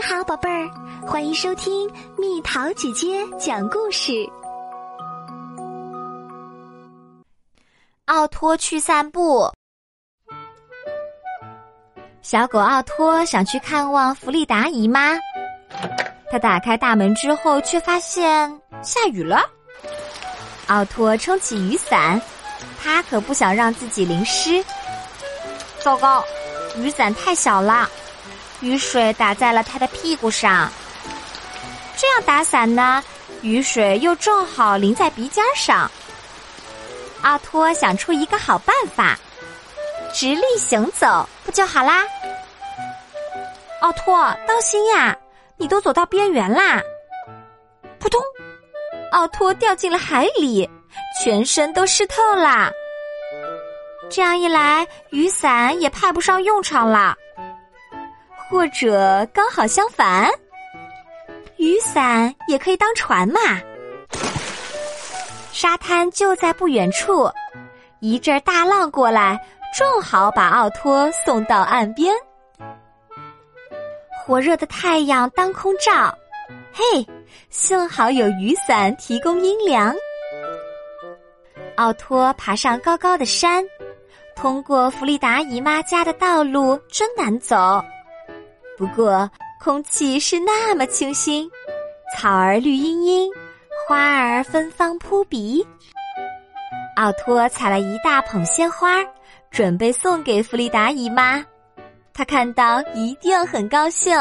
你好，宝贝儿，欢迎收听蜜桃姐姐讲故事。奥托去散步。小狗奥托想去看望弗利达姨妈，他打开大门之后，却发现下雨了。奥托撑起雨伞，他可不想让自己淋湿。糟糕，雨伞太小了。雨水打在了他的屁股上，这样打伞呢，雨水又正好淋在鼻尖上。奥托想出一个好办法，直立行走不就好啦？奥托，当心呀，你都走到边缘啦！扑通，奥托掉进了海里，全身都湿透啦。这样一来，雨伞也派不上用场了。或者刚好相反，雨伞也可以当船嘛。沙滩就在不远处，一阵大浪过来，正好把奥托送到岸边。火热的太阳当空照，嘿，幸好有雨伞提供阴凉。奥托爬上高高的山，通过弗利达姨妈家的道路真难走。不过，空气是那么清新，草儿绿茵茵，花儿芬芳扑鼻。奥托采了一大捧鲜花，准备送给弗里达姨妈。他看到一定很高兴。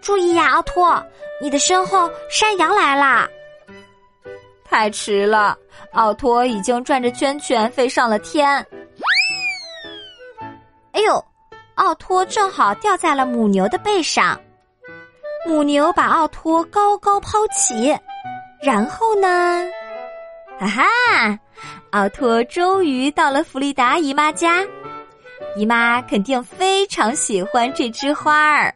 注意呀，奥托，你的身后山羊来啦！太迟了，奥托已经转着圈圈飞上了天。奥托正好掉在了母牛的背上，母牛把奥托高高抛起，然后呢？哈哈，奥托终于到了弗利达姨妈家，姨妈肯定非常喜欢这枝花儿。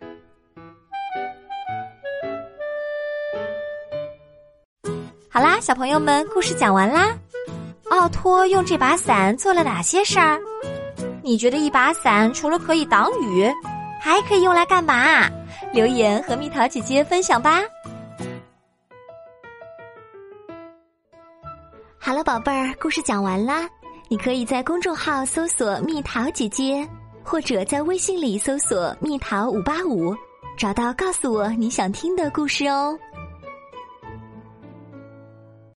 好啦，小朋友们，故事讲完啦。奥托用这把伞做了哪些事儿？你觉得一把伞除了可以挡雨，还可以用来干嘛？留言和蜜桃姐姐分享吧。好了，宝贝儿，故事讲完啦。你可以在公众号搜索“蜜桃姐姐”，或者在微信里搜索“蜜桃五八五”，找到告诉我你想听的故事哦。